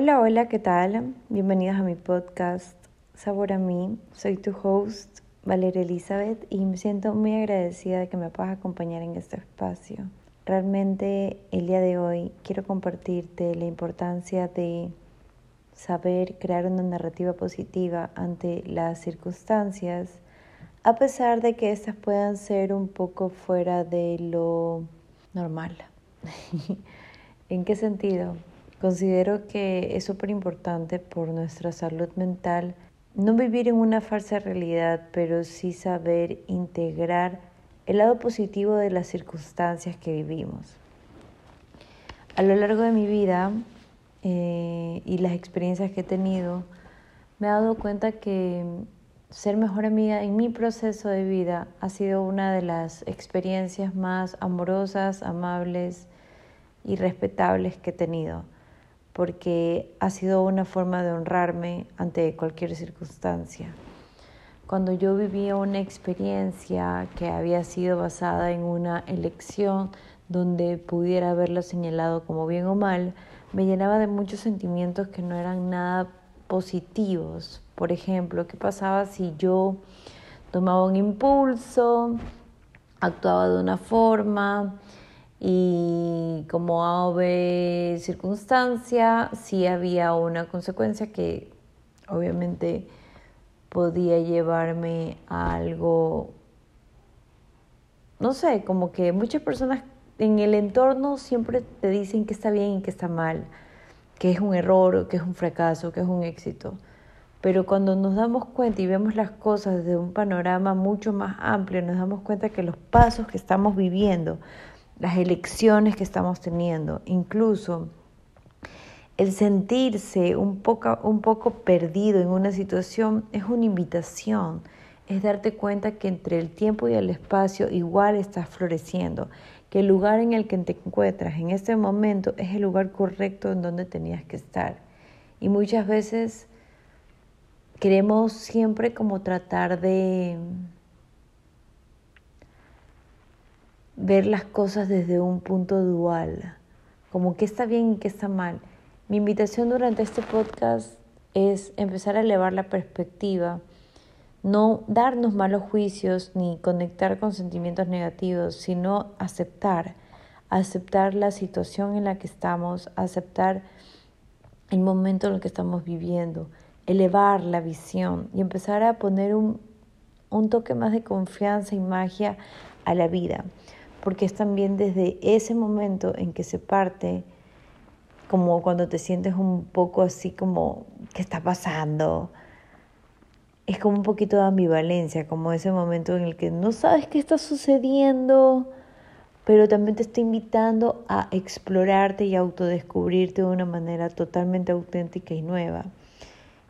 Hola, hola, ¿qué tal? Bienvenidos a mi podcast Sabor a mí. Soy tu host, Valeria Elizabeth, y me siento muy agradecida de que me puedas acompañar en este espacio. Realmente el día de hoy quiero compartirte la importancia de saber crear una narrativa positiva ante las circunstancias, a pesar de que éstas puedan ser un poco fuera de lo normal. ¿En qué sentido? Considero que es súper importante por nuestra salud mental no vivir en una falsa realidad, pero sí saber integrar el lado positivo de las circunstancias que vivimos. A lo largo de mi vida eh, y las experiencias que he tenido, me he dado cuenta que ser mejor amiga en mi proceso de vida ha sido una de las experiencias más amorosas, amables y respetables que he tenido porque ha sido una forma de honrarme ante cualquier circunstancia. Cuando yo vivía una experiencia que había sido basada en una elección donde pudiera haberla señalado como bien o mal, me llenaba de muchos sentimientos que no eran nada positivos. Por ejemplo, ¿qué pasaba si yo tomaba un impulso, actuaba de una forma, y como ave circunstancia, sí había una consecuencia que obviamente podía llevarme a algo, no sé, como que muchas personas en el entorno siempre te dicen que está bien y que está mal, que es un error, que es un fracaso, que es un éxito. Pero cuando nos damos cuenta y vemos las cosas desde un panorama mucho más amplio, nos damos cuenta que los pasos que estamos viviendo, las elecciones que estamos teniendo, incluso el sentirse un poco, un poco perdido en una situación es una invitación, es darte cuenta que entre el tiempo y el espacio igual estás floreciendo, que el lugar en el que te encuentras en este momento es el lugar correcto en donde tenías que estar. Y muchas veces queremos siempre como tratar de ver las cosas desde un punto dual, como qué está bien y qué está mal. Mi invitación durante este podcast es empezar a elevar la perspectiva, no darnos malos juicios ni conectar con sentimientos negativos, sino aceptar, aceptar la situación en la que estamos, aceptar el momento en el que estamos viviendo, elevar la visión y empezar a poner un, un toque más de confianza y magia a la vida porque es también desde ese momento en que se parte, como cuando te sientes un poco así como, ¿qué está pasando? Es como un poquito de ambivalencia, como ese momento en el que no sabes qué está sucediendo, pero también te está invitando a explorarte y autodescubrirte de una manera totalmente auténtica y nueva.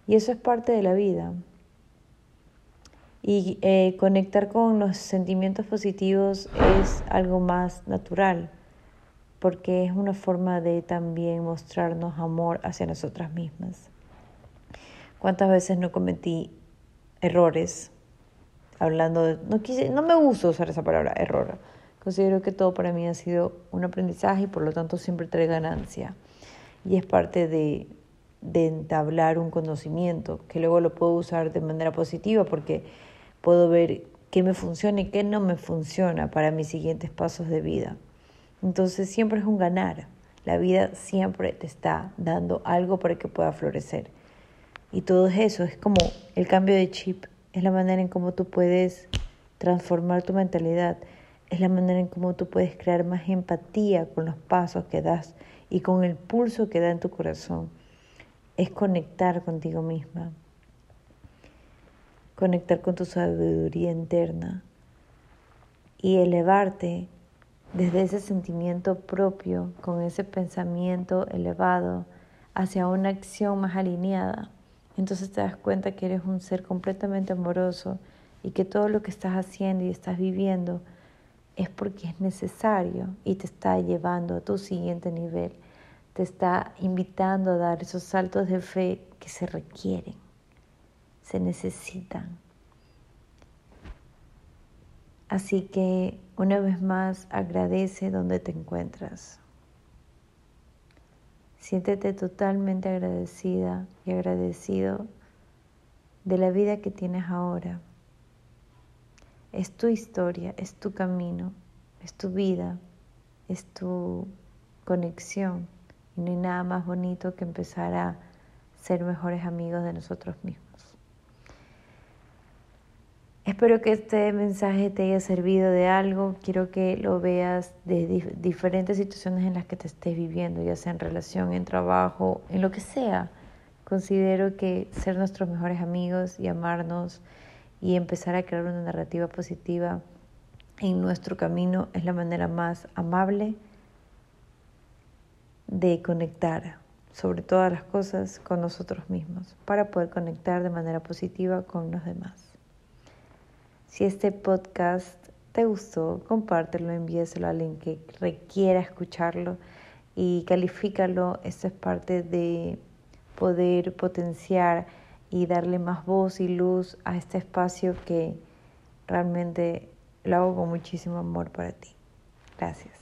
Y eso es parte de la vida. Y eh, conectar con los sentimientos positivos es algo más natural, porque es una forma de también mostrarnos amor hacia nosotras mismas. ¿Cuántas veces no cometí errores? Hablando de, no, quise, no me gusta usar esa palabra, error. Considero que todo para mí ha sido un aprendizaje y por lo tanto siempre trae ganancia. Y es parte de, de entablar un conocimiento que luego lo puedo usar de manera positiva porque puedo ver qué me funciona y qué no me funciona para mis siguientes pasos de vida. Entonces siempre es un ganar. La vida siempre te está dando algo para que pueda florecer. Y todo eso es como el cambio de chip, es la manera en cómo tú puedes transformar tu mentalidad, es la manera en cómo tú puedes crear más empatía con los pasos que das y con el pulso que da en tu corazón. Es conectar contigo misma conectar con tu sabiduría interna y elevarte desde ese sentimiento propio, con ese pensamiento elevado, hacia una acción más alineada. Entonces te das cuenta que eres un ser completamente amoroso y que todo lo que estás haciendo y estás viviendo es porque es necesario y te está llevando a tu siguiente nivel, te está invitando a dar esos saltos de fe que se requieren se necesitan. Así que una vez más agradece donde te encuentras. Siéntete totalmente agradecida y agradecido de la vida que tienes ahora. Es tu historia, es tu camino, es tu vida, es tu conexión. Y no hay nada más bonito que empezar a ser mejores amigos de nosotros mismos. Espero que este mensaje te haya servido de algo. Quiero que lo veas de diferentes situaciones en las que te estés viviendo, ya sea en relación, en trabajo, en lo que sea. Considero que ser nuestros mejores amigos y amarnos y empezar a crear una narrativa positiva en nuestro camino es la manera más amable de conectar sobre todas las cosas con nosotros mismos para poder conectar de manera positiva con los demás. Si este podcast te gustó, compártelo, envíeselo a alguien que requiera escucharlo y califícalo. Esto es parte de poder potenciar y darle más voz y luz a este espacio que realmente lo hago con muchísimo amor para ti. Gracias.